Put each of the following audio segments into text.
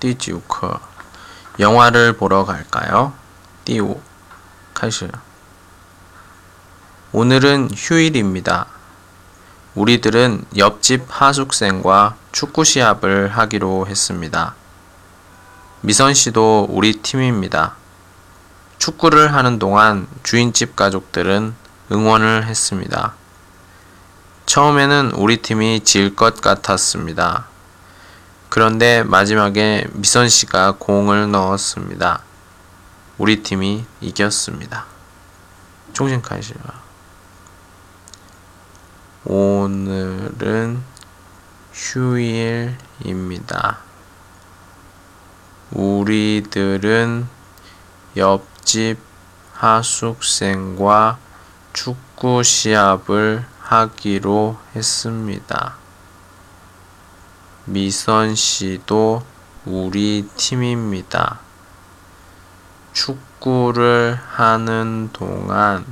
第九课 영화를 보러 갈까요? 第五 开始 오늘은 휴일입니다. 우리들은 옆집 하숙생과 축구 시합을 하기로 했습니다. 미선 씨도 우리 팀입니다. 축구를 하는 동안 주인집 가족들은 응원을 했습니다. 처음에는 우리 팀이 질 것 같았습니다. 그런데 마지막에 미선 씨가 공을 넣었습니다. 우리 팀이 이겼습니다. 총신카이시라. 오늘은 휴일입니다. 우리들은 옆집 하숙생과 축구 시합을 하기로 했습니다. 미선 씨도 우리 팀입니다. 축구를 하는 동안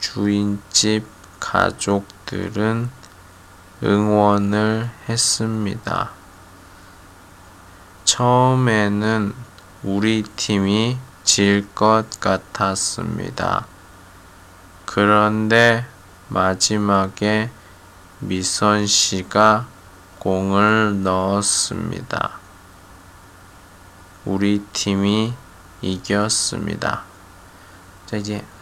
주인집 가족들은 응원을 했습니다. 처음에는 우리 팀이 질 것 같았습니다. 그런데 마지막에 미선 씨가 공을 넣었습니다. 우리 팀이 이겼습니다. 再见。